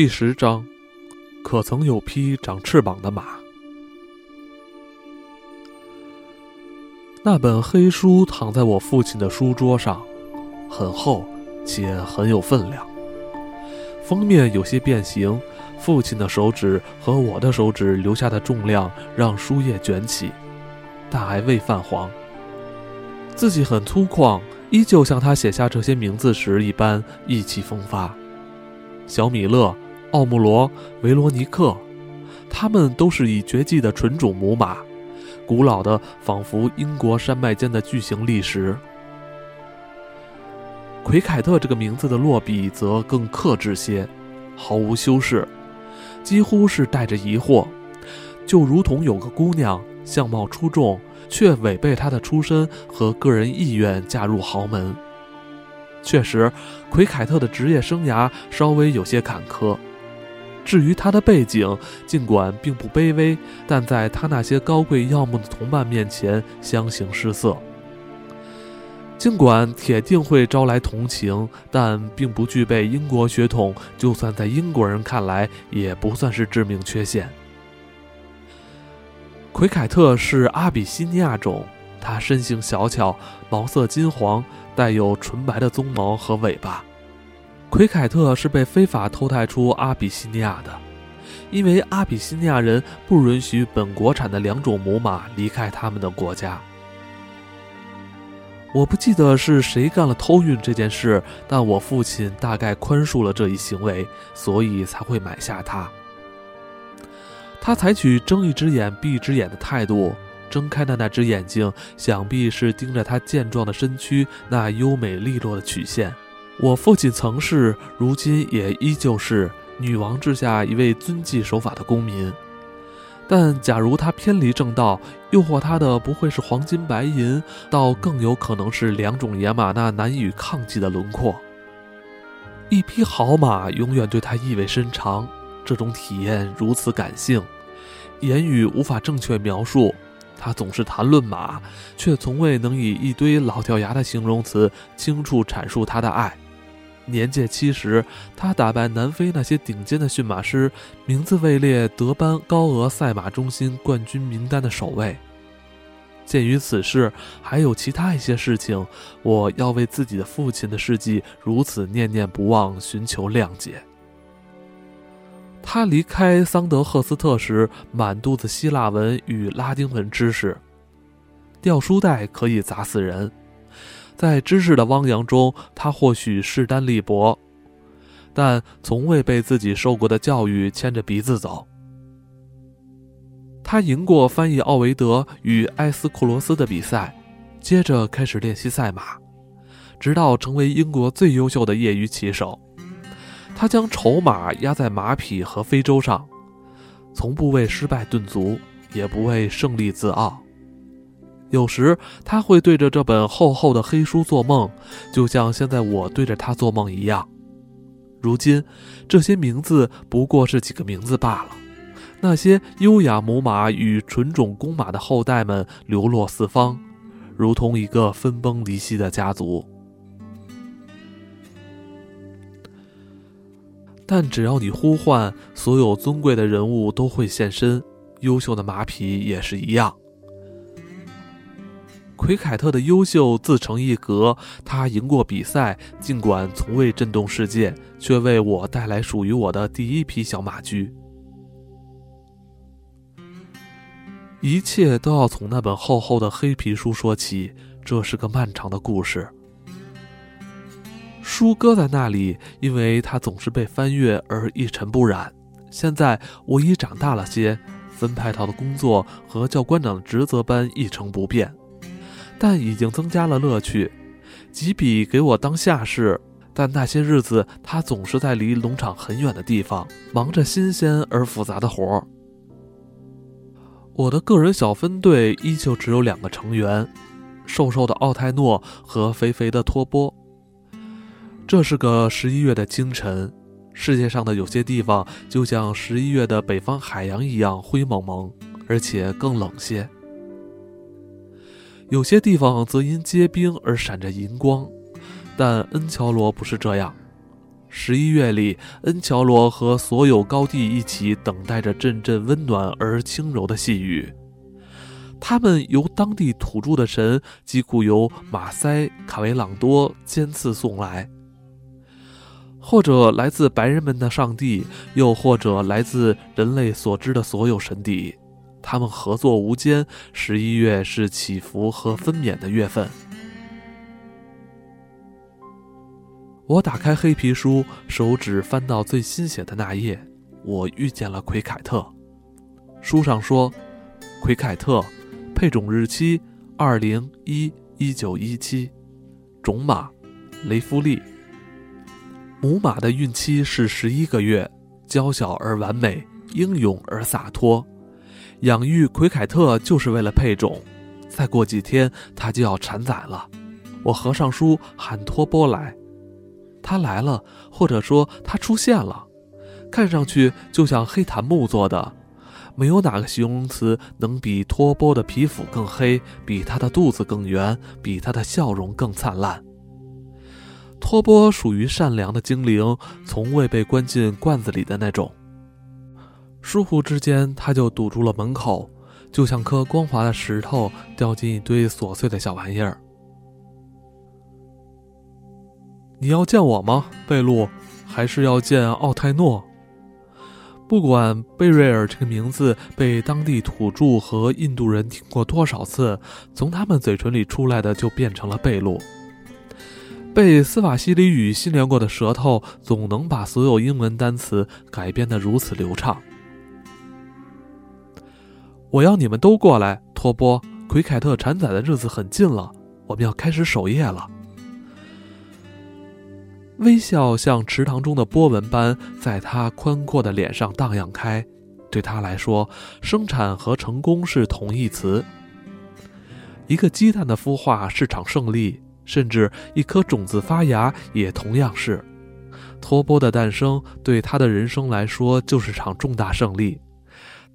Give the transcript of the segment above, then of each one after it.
第十章，可曾有匹长翅膀的马？那本黑书躺在我父亲的书桌上，很厚且很有分量。封面有些变形，父亲的手指和我的手指留下的重量让书页卷起，但还未泛黄。字迹很粗犷，依旧像他写下这些名字时一般意气风发。小米勒、奥穆罗、维罗尼克，他们都是以绝迹的纯种母马。古老的，仿佛英国山脉间的巨型砾石。奎凯特这个名字的落笔则更克制些，毫无修饰，几乎是带着疑惑，就如同有个姑娘相貌出众，却违背她的出身和个人意愿嫁入豪门。确实，奎凯特的职业生涯稍微有些坎坷。至于他的背景，尽管并不卑微，但在他那些高贵耀目的同伴面前相形失色。尽管铁定会招来同情，但并不具备英国血统，就算在英国人看来，也不算是致命缺陷。奎凯特是阿比西尼亚种，他身形小巧，毛色金黄，带有纯白的鬃毛和尾巴。奎凯特是被非法偷带出阿比西尼亚的，因为阿比西尼亚人不允许本国产的两种母马离开他们的国家。我不记得是谁干了偷运这件事，但我父亲大概宽恕了这一行为，所以才会买下它。他采取睁一只眼闭一只眼的态度，睁开的那只眼睛想必是盯着他健壮的身躯那优美利落的曲线。我父亲曾是，如今也依旧是女王治下一位遵纪守法的公民。但假如他偏离正道，诱惑他的不会是黄金白银，倒更有可能是两种野马那难以抗拒的轮廓。一匹好马永远对他意味深长，这种体验如此感性，言语无法正确描述。他总是谈论马，却从未能以一堆老掉牙的形容词清楚阐述他的爱。年届七十，他打败南非那些顶尖的驯马师，名字位列德班高额赛马中心冠军名单的首位。鉴于此事，还有其他一些事情，我要为自己的父亲的事迹如此念念不忘寻求谅解。他离开桑德赫斯特时，满肚子希腊文与拉丁文知识，掉书袋可以砸死人。在知识的汪洋中，他或许势单力薄，但从未被自己受过的教育牵着鼻子走。他赢过翻译奥维德与埃斯库罗斯的比赛，接着开始练习赛马，直到成为英国最优秀的业余骑手。他将筹码压在马匹和非洲上，从不为失败顿足，也不为胜利自傲。有时他会对着这本厚厚的黑书做梦，就像现在我对着他做梦一样。如今，这些名字不过是几个名字罢了。那些优雅母马与纯种公马的后代们流落四方，如同一个分崩离析的家族。但只要你呼唤，所有尊贵的人物都会现身，优秀的马匹也是一样。奎凯特的优秀自成一格，他赢过比赛，尽管从未震动世界，却为我带来属于我的第一批小马驹。一切都要从那本厚厚的黑皮书说起，这是个漫长的故事。书搁在那里，因为它总是被翻阅而一尘不染。现在我已长大了些，分派到的工作和教官长的职责般一成不变。但已经增加了乐趣。吉比给我当下士，但那些日子他总是在离农场很远的地方，忙着新鲜而复杂的活儿。我的个人小分队依旧只有两个成员：瘦瘦的奥泰诺和肥肥的托波。这是个十一月的清晨，世界上的有些地方就像十一月的北方海洋一样灰蒙蒙，而且更冷些。有些地方则因结冰而闪着银光，但恩乔罗不是这样。十一月里，恩乔罗和所有高地一起等待着阵阵温暖而轻柔的细雨。他们由当地土著的神，几乎由马塞、卡维朗多尖刺送来，或者来自白人们的上帝，又或者来自人类所知的所有神邸。他们合作无间。十一月是起伏和分娩的月份。我打开黑皮书，手指翻到最新写的那页，我遇见了奎凯特。书上说，奎凯特。配种日期：二零一一九一七，种马雷夫利。母马的孕期是十一个月，娇小而完美，英勇而洒脱。养育奎凯特就是为了配种。再过几天，它就要产崽了。我合上书，喊托波来。他来了，或者说他出现了，看上去就像黑檀木做的。没有哪个形容词能比托波的皮肤更黑，比他的肚子更圆，比他的笑容更灿烂。托波属于善良的精灵，从未被关进罐子里的那种。疏忽之间，他就堵住了门口，就像颗光滑的石头掉进一堆琐碎的小玩意儿。你要见我吗，贝露？还是要见奥泰诺？不管贝瑞尔这个名字被当地土著和印度人听过多少次，从他们嘴唇里出来的就变成了贝露。被斯瓦西里语训练过的舌头总能把所有英文单词改编得如此流畅。我要你们都过来，托波奎凯特产崽的日子很近了，我们要开始守夜了。微笑像池塘中的波纹般在他宽阔的脸上荡漾开。对他来说，生产和成功是同义词。一个鸡蛋的孵化是场胜利，甚至一颗种子发芽也同样是。托波的诞生对他的人生来说就是场重大胜利。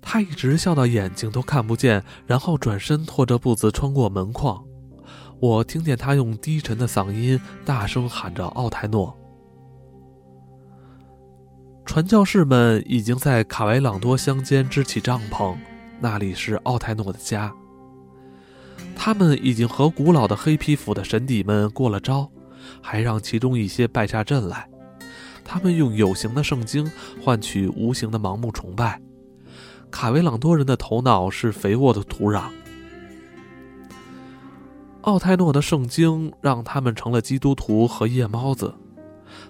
他一直笑到眼睛都看不见，然后转身拖着步子穿过门框。我听见他用低沉的嗓音大声喊着：“奥泰诺！”传教士们已经在卡维朗多乡间支起帐篷，那里是奥泰诺的家。他们已经和古老的黑皮肤的神邸们过了招，还让其中一些败下阵来。他们用有形的圣经换取无形的盲目崇拜。卡维朗多人的头脑是肥沃的土壤。奥泰诺的圣经让他们成了基督徒和夜猫子。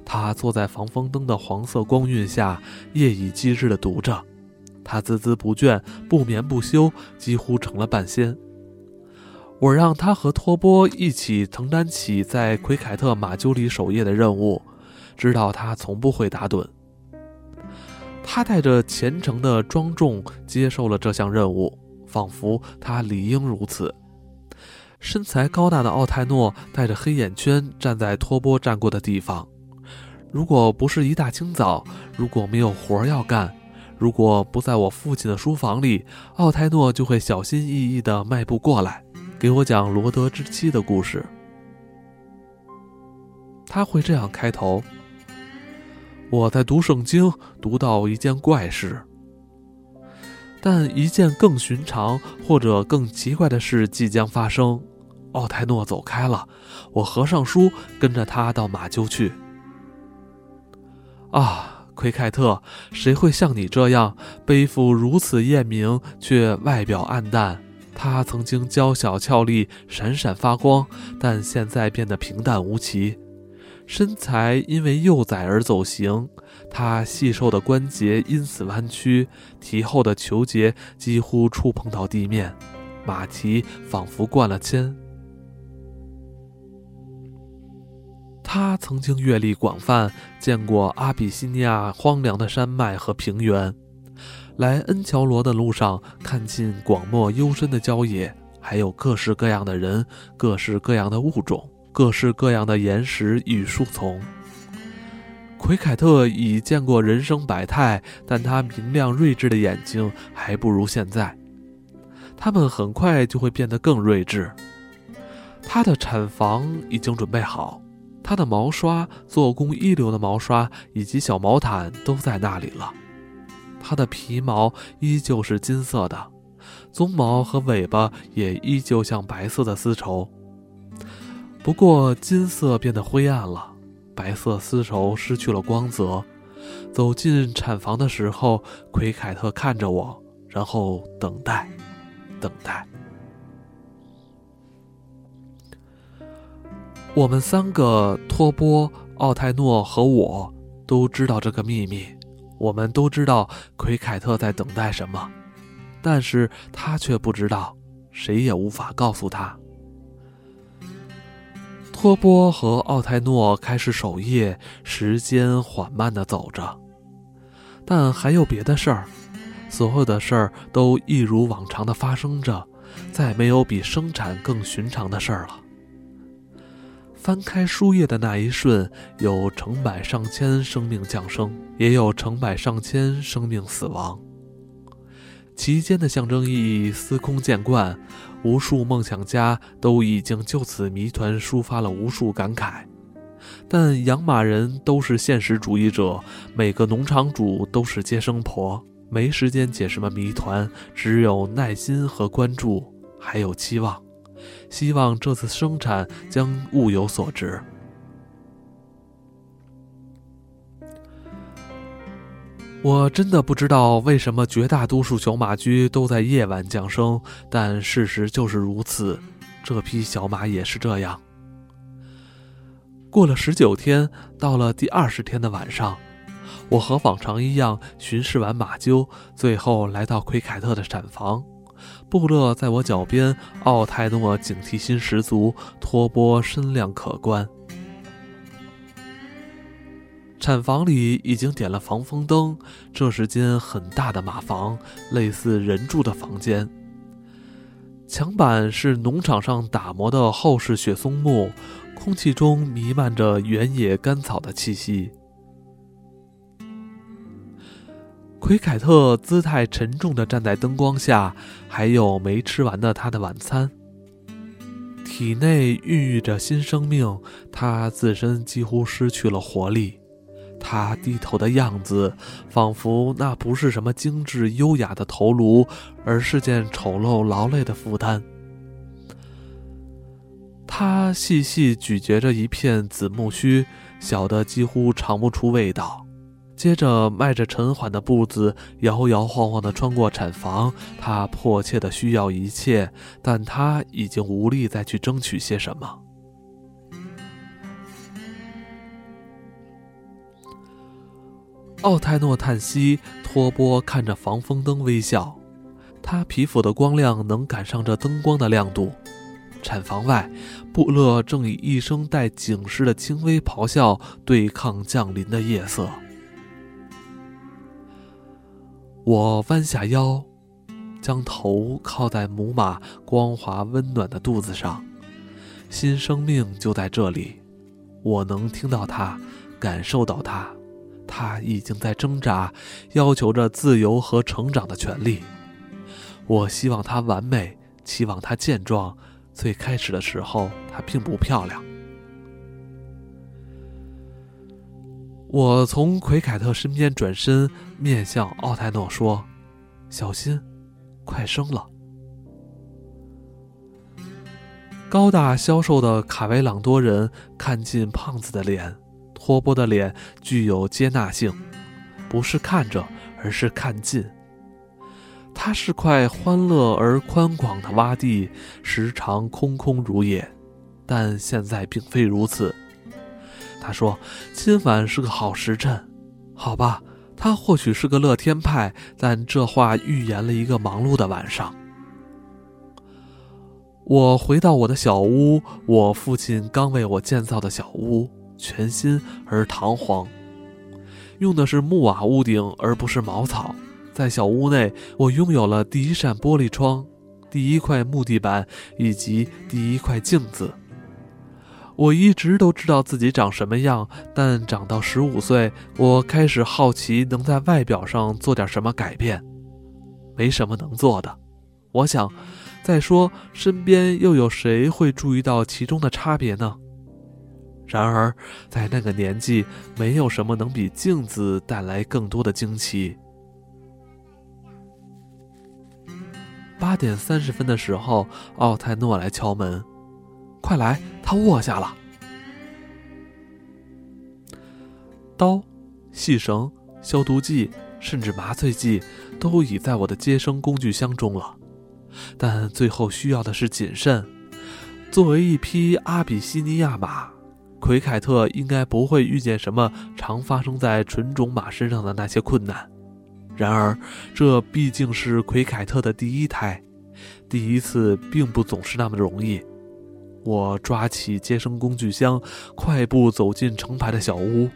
他坐在防风灯的黄色光晕下，夜以继日地读着。他孜孜不倦，不眠不休，几乎成了半仙。我让他和托波一起承担起在奎凯特马厩里守夜的任务，知道他从不会打盹。他带着虔诚的庄重接受了这项任务，仿佛他理应如此。身材高大的奥泰诺带着黑眼圈站在托波站过的地方。如果不是一大清早，如果没有活要干，如果不在我父亲的书房里，奥泰诺就会小心翼翼地迈步过来，给我讲罗德之妻的故事。他会这样开头：“我在读圣经，读到一件怪事。”但一件更寻常或者更奇怪的事即将发生。奥泰诺走开了，我合上书，跟着他到马厩去。啊，奎凯特，谁会像你这样背负如此艳名，却外表暗淡？他曾经娇小俏丽，闪闪发光，但现在变得平淡无奇。身材因为幼崽而走形，他细瘦的关节因此弯曲，蹄后的球节几乎触碰到地面，马蹄仿佛灌了铅。他曾经阅历广泛，见过阿比西尼亚荒凉的山脉和平原，来恩乔罗的路上看尽广漠幽深的郊野，还有各式各样的人，各式各样的物种。各式各样的岩石与树丛。奎凯特已见过人生百态，但他明亮睿智的眼睛还不如现在。他们很快就会变得更睿智。他的产房已经准备好，他的毛刷，做工一流的毛刷以及小毛毯都在那里了。他的皮毛依旧是金色的，鬃毛和尾巴也依旧像白色的丝绸。不过金色变得灰暗了，白色丝绸失去了光泽。走进产房的时候，奎凯特看着我，然后等待，等待。我们三个，托波、奥泰诺和我，都知道这个秘密。我们都知道奎凯特在等待什么，但是他却不知道，谁也无法告诉他。托波和奥泰诺开始守夜，时间缓慢地走着，但还有别的事儿。所有的事儿都一如往常的发生着，再没有比生产更寻常的事儿了。翻开书页的那一瞬，有成百上千生命降生，也有成百上千生命死亡。其间的象征意义司空见惯，无数梦想家都已经就此谜团抒发了无数感慨。但养马人都是现实主义者，每个农场主都是接生婆，没时间解什么谜团，只有耐心和关注，还有期望。希望这次生产将物有所值。我真的不知道为什么绝大多数小马驹都在夜晚降生，但事实就是如此。这匹小马也是这样。过了十九天，到了第二十天的晚上，我和往常一样巡视完马厩，最后来到奎凯特的产房。布勒在我脚边，奥泰诺警惕心十足，托波身量可观。产房里已经点了防风灯，这是间很大的马房，类似人住的房间。墙板是农场上打磨的厚实雪松木，空气中弥漫着原野干草的气息。奎凯特姿态沉重地站在灯光下，还有没吃完的他的晚餐。体内孕育着新生命，他自身几乎失去了活力。他低头的样子，仿佛那不是什么精致优雅的头颅，而是件丑陋劳累的负担。他细细咀嚼着一片紫木须，小的几乎尝不出味道。接着，迈着沉缓的步子，摇摇晃晃地穿过产房。他迫切地需要一切，但他已经无力再去争取些什么。奥泰诺叹息，托波看着防风灯微笑。他皮肤的光亮能赶上这灯光的亮度。产房外，布勒正以一声带警示的轻微咆哮对抗降临的夜色。我弯下腰，将头靠在母马光滑温暖的肚子上。新生命就在这里，我能听到它，感受到它，他已经在挣扎，要求着自由和成长的权利。我希望他完美，期望他健壮。最开始的时候，他并不漂亮。我从奎凯特身边转身，面向奥泰诺说：“小心，快生了。”高大消瘦的卡维朗多人看进胖子的脸，活泼的脸具有接纳性，不是看着，而是看近。它是块欢乐而宽广的洼地，时常空空如也，但现在并非如此。他说：“今晚是个好时辰，好吧。”他或许是个乐天派，但这话预言了一个忙碌的晚上。我回到我的小屋，我父亲刚为我建造的小屋，全新而堂皇，用的是木瓦屋顶，而不是茅草。在小屋内，我拥有了第一扇玻璃窗，第一块木地板，以及第一块镜子。我一直都知道自己长什么样，但长到十五岁，我开始好奇能在外表上做点什么改变。没什么能做的，我想。再说，身边又有谁会注意到其中的差别呢？然而，在那个年纪，没有什么能比镜子带来更多的惊奇。八点三十分的时候，奥泰诺来敲门，快来，他卧下了。刀、细绳、消毒剂，甚至麻醉剂，都已在我的接生工具箱中了。但最后需要的是谨慎。作为一匹阿比西尼亚马，奎凯特应该不会遇见什么常发生在纯种马身上的那些困难。然而，这毕竟是奎凯特的第一胎，第一次并不总是那么容易。我抓起接生工具箱，快步走进成排的小屋。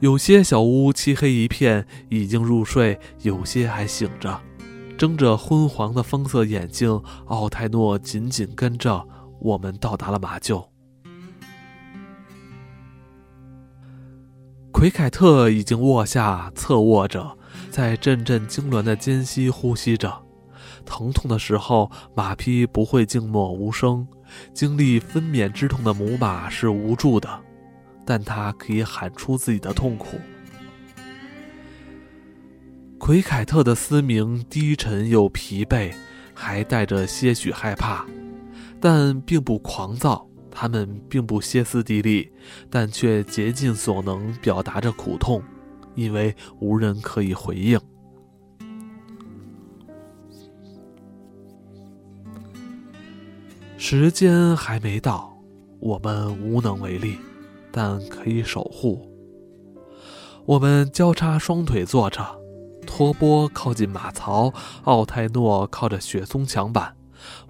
有些小屋漆黑一片，已经入睡；有些还醒着，睁着昏黄的风色眼睛。奥泰诺紧紧跟着我们到达了马厩。奎凯特已经卧下，侧卧着，在阵阵痉挛的间隙呼吸着。疼痛的时候，马匹不会静默无声。经历分娩之痛的母马是无助的。但它可以喊出自己的痛苦。奎凯特的嘶鸣低沉又疲惫，还带着些许害怕，但并不狂躁。他们并不歇斯底里，但却竭尽所能表达着苦痛，因为无人可以回应。时间还没到，我们无能为力。但可以守护。我们交叉双腿坐着，托波靠近马槽，奥泰诺靠着雪松墙板，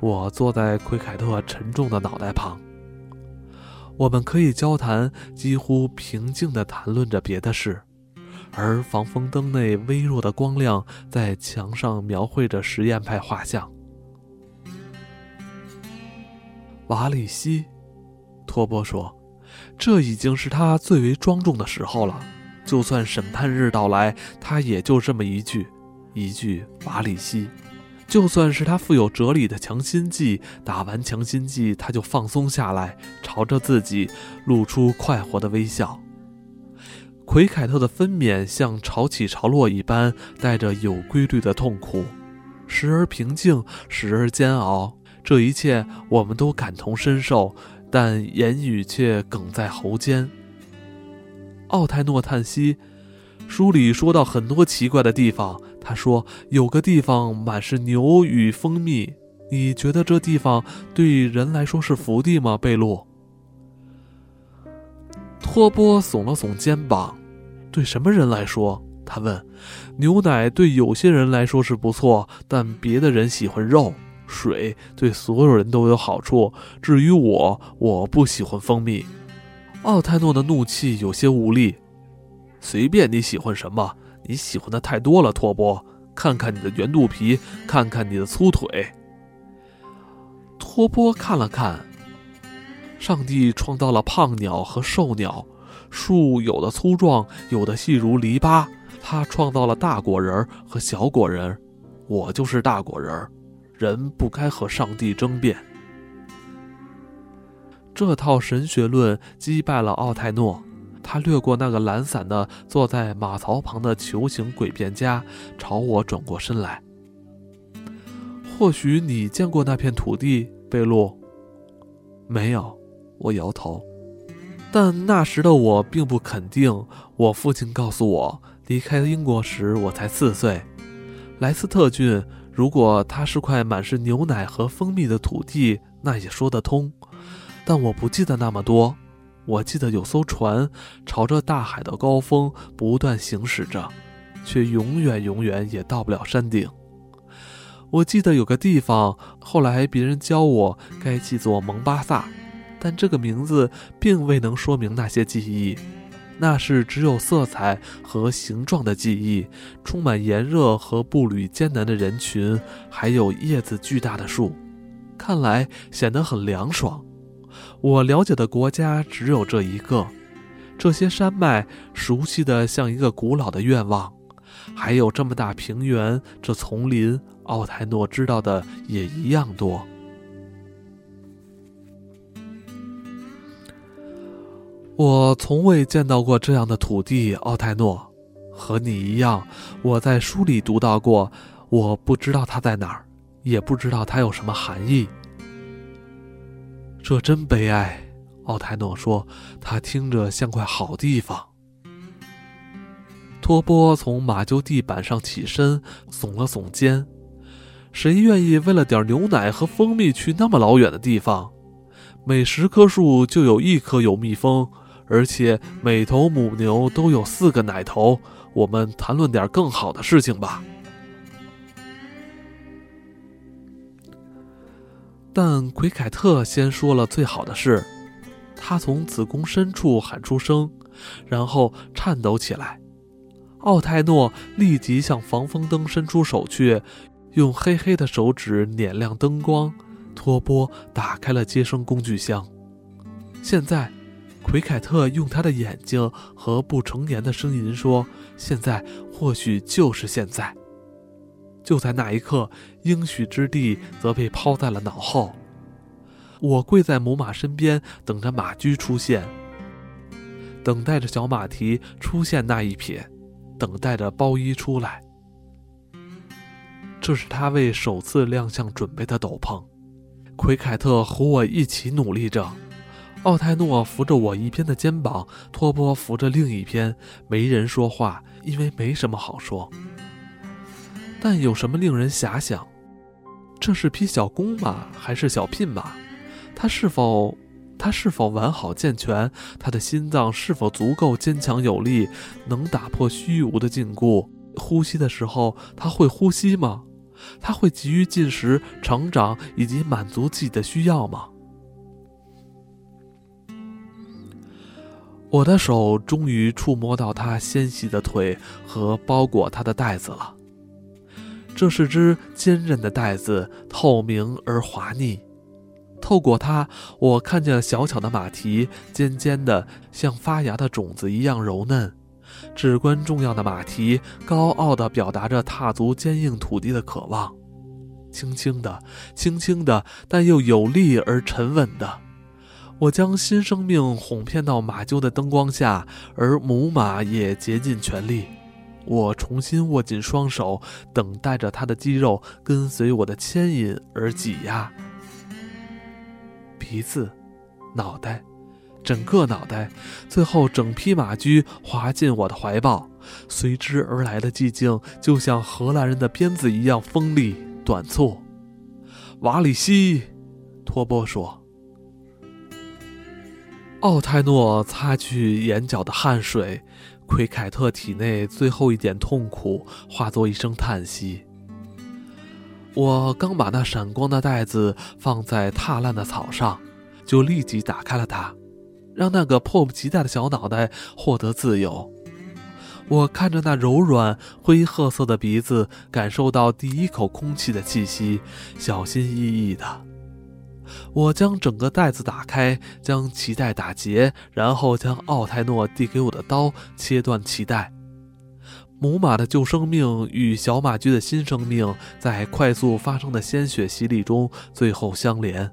我坐在奎凯特沉重的脑袋旁。我们可以交谈，几乎平静地谈论着别的事，而防风灯内微弱的光亮在墙上描绘着实验派画像。瓦里西，托波说。这已经是他最为庄重的时候了。就算审判日到来，他也就这么一句，一句瓦里西。就算是他富有哲理的强心剂，打完强心剂他就放松下来，朝着自己露出快活的微笑。奎凯特的分娩像潮起潮落一般，带着有规律的痛苦，时而平静，时而煎熬。这一切我们都感同身受。但言语却哽在喉间。奥泰诺叹息，书里说到很多奇怪的地方。他说有个地方满是牛与蜂蜜。你觉得这地方对人来说是福地吗，贝露？托波耸了耸肩膀。对什么人来说？他问。牛奶对有些人来说是不错，但别的人喜欢肉。水对所有人都有好处。至于我，我不喜欢蜂蜜。奥泰诺的怒气有些无力。随便你喜欢什么，你喜欢的太多了，托波。看看你的圆肚皮，看看你的粗腿。托波看了看。上帝创造了胖鸟和瘦鸟，树有的粗壮，有的细如篱笆。他创造了大果仁和小果仁，我就是大果仁。人不该和上帝争辩。这套神学论击败了奥泰诺。他掠过那个懒散的坐在马槽旁的球形诡辩家，朝我转过身来。或许你见过那片土地，贝洛？没有，我摇头。但那时的我并不肯定。我父亲告诉我，离开英国时我才四岁。莱斯特郡。如果它是块满是牛奶和蜂蜜的土地，那也说得通。但我不记得那么多。我记得有艘船朝着大海的高峰不断行驶着，却永远永远也到不了山顶。我记得有个地方，后来别人教我该记作蒙巴萨，但这个名字并未能说明那些记忆。那是只有色彩和形状的记忆，充满炎热和步履艰难的人群，还有叶子巨大的树，看来显得很凉爽。我了解的国家只有这一个，这些山脉熟悉的像一个古老的愿望，还有这么大平原，这丛林，奥泰诺知道的也一样多。我从未见到过这样的土地，奥泰诺。和你一样，我在书里读到过，我不知道它在哪儿，也不知道它有什么含义。这真悲哀，奥泰诺说。他听着像块好地方。托波从马厩地板上起身，耸了耸肩。谁愿意为了点牛奶和蜂蜜去那么老远的地方？每十棵树就有一棵有蜜蜂。而且每头母牛都有四个奶头。我们谈论点更好的事情吧。但奎凯特先说了最好的事，他从子宫深处喊出声，然后颤抖起来。奥泰诺立即向防风灯伸出手去，用黑黑的手指捻亮灯光。托波打开了接生工具箱。现在。奎凯特用他的眼睛和不成年的声音说：“现在，或许就是现在。”就在那一刻，应许之地则被抛在了脑后。我跪在母马身边，等着马驹出现，等待着小马蹄出现那一瞥，等待着包衣出来。这是他为首次亮相准备的斗篷。奎凯特和我一起努力着。奥泰诺扶着我一边的肩膀，托波扶着另一边，没人说话，因为没什么好说。但有什么令人遐想？这是匹小公马还是小聘马？它是否，它是否完好健全？它的心脏是否足够坚强有力，能打破虚无的禁锢？呼吸的时候，它会呼吸吗？它会急于进食、成长以及满足自己的需要吗？我的手终于触摸到他纤细的腿和包裹他的袋子了。这是只坚韧的袋子，透明而滑腻。透过它，我看见小巧的马蹄，尖尖的，像发芽的种子一样柔嫩。至关重要的马蹄，高傲地表达着踏足坚硬土地的渴望。轻轻的，轻轻的，但又有力而沉稳的。我将新生命哄骗到马厩的灯光下，而母马也竭尽全力。我重新握紧双手，等待着他的肌肉跟随我的牵引而挤压。鼻子、脑袋、整个脑袋，最后整匹马驹滑进我的怀抱。随之而来的寂静，就像荷兰人的鞭子一样锋利、短促。瓦里西，托波说。奥泰诺擦去眼角的汗水，奎凯特体内最后一点痛苦化作一声叹息。我刚把那闪光的袋子放在踏烂的草上，就立即打开了它，让那个迫不及待的小脑袋获得自由。我看着那柔软灰褐色的鼻子，感受到第一口空气的气息，小心翼翼的。我将整个袋子打开，将脐带打结，然后将奥泰诺递给我的刀切断脐带。母马的旧生命与小马驹的新生命在快速发生的鲜血洗礼中最后相连。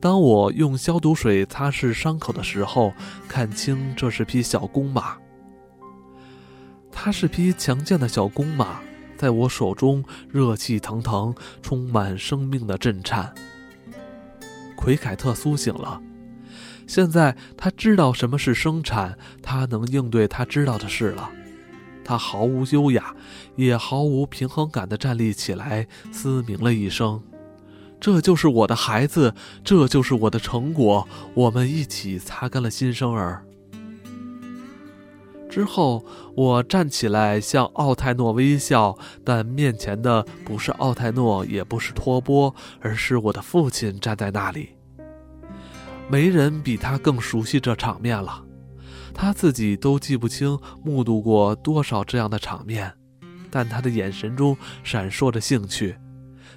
当我用消毒水擦拭伤口的时候，看清这是匹小公马。它是匹强健的小公马，在我手中热气腾腾，充满生命的震颤。奎凯特苏醒了，现在他知道什么是生产，他能应对他知道的事了。他毫无优雅，也毫无平衡感地站立起来，嘶鸣了一声：“这就是我的孩子，这就是我的成果。”我们一起擦干了新生儿。之后，我站起来向奥泰诺微笑，但面前的不是奥泰诺，也不是托波，而是我的父亲站在那里。没人比他更熟悉这场面了，他自己都记不清目睹过多少这样的场面，但他的眼神中闪烁着兴趣，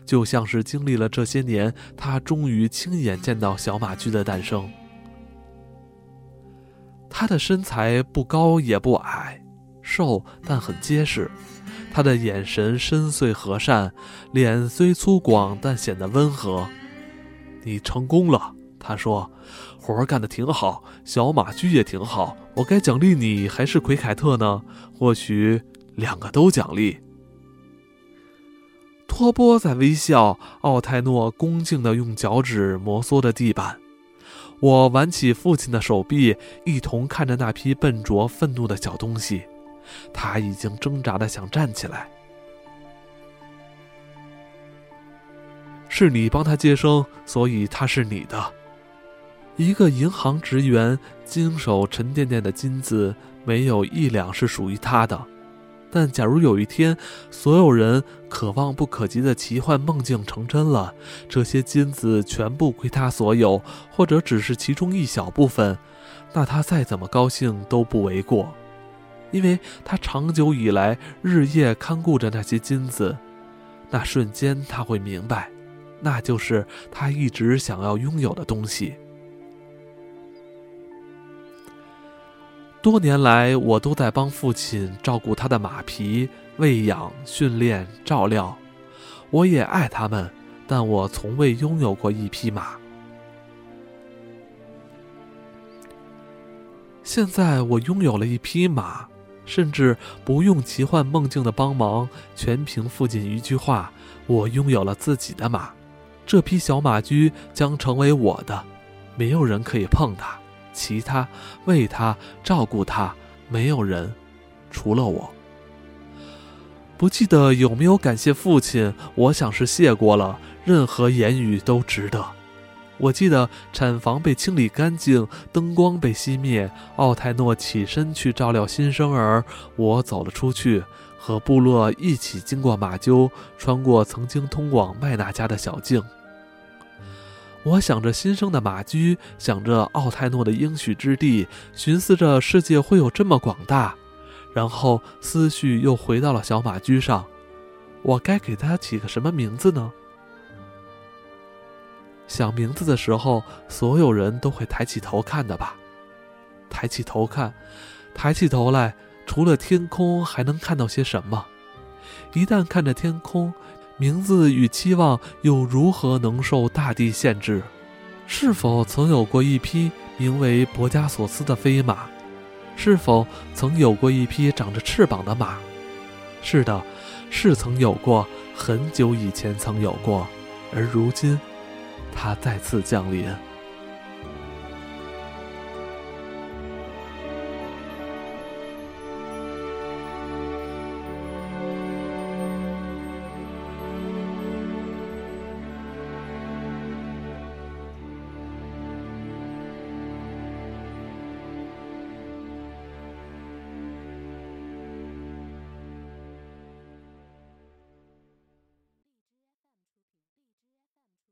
就像是经历了这些年，他终于亲眼见到小马驹的诞生。他的身材不高也不矮，瘦但很结实。他的眼神深邃和善，脸虽粗犷但显得温和。你成功了，他说：“活干得挺好，小马驹也挺好，我该奖励你还是奎凯特呢？或许两个都奖励。”托波在微笑，奥泰诺恭敬地用脚趾摩挲着地板。我挽起父亲的手臂，一同看着那批笨拙、愤怒的小东西。他已经挣扎的想站起来。是你帮他接生，所以他是你的。一个银行职员经手沉甸甸的金子，没有一两是属于他的。但假如有一天，所有人可望不可及的奇幻梦境成真了，这些金子全部归他所有，或者只是其中一小部分，那他再怎么高兴都不为过，因为他长久以来日夜看顾着那些金子。那瞬间，他会明白，那就是他一直想要拥有的东西。多年来，我都在帮父亲照顾他的马匹，喂养、训练、照料。我也爱他们，但我从未拥有过一匹马。现在我拥有了一匹马，甚至不用奇幻梦境的帮忙，全凭父亲一句话，我拥有了自己的马。这匹小马驹将成为我的，没有人可以碰它。骑他，喂他，照顾他，没有人，除了我。不记得有没有感谢父亲，我想是谢过了，任何言语都值得。我记得产房被清理干净，灯光被熄灭，奥泰诺起身去照料新生儿，我走了出去，和部落一起经过马厩，穿过曾经通往麦娜家的小径。我想着新生的马驹，想着奥泰诺的应许之地，寻思着世界会有这么广大，然后思绪又回到了小马驹上。我该给它起个什么名字呢？想名字的时候，所有人都会抬起头看的吧？抬起头看，抬起头来，除了天空，还能看到些什么？一旦看着天空。名字与期望又如何能受大地限制？是否曾有过一匹名为博加索斯的飞马？是否曾有过一匹长着翅膀的马？是的，是曾有过，很久以前曾有过，而如今，它再次降临。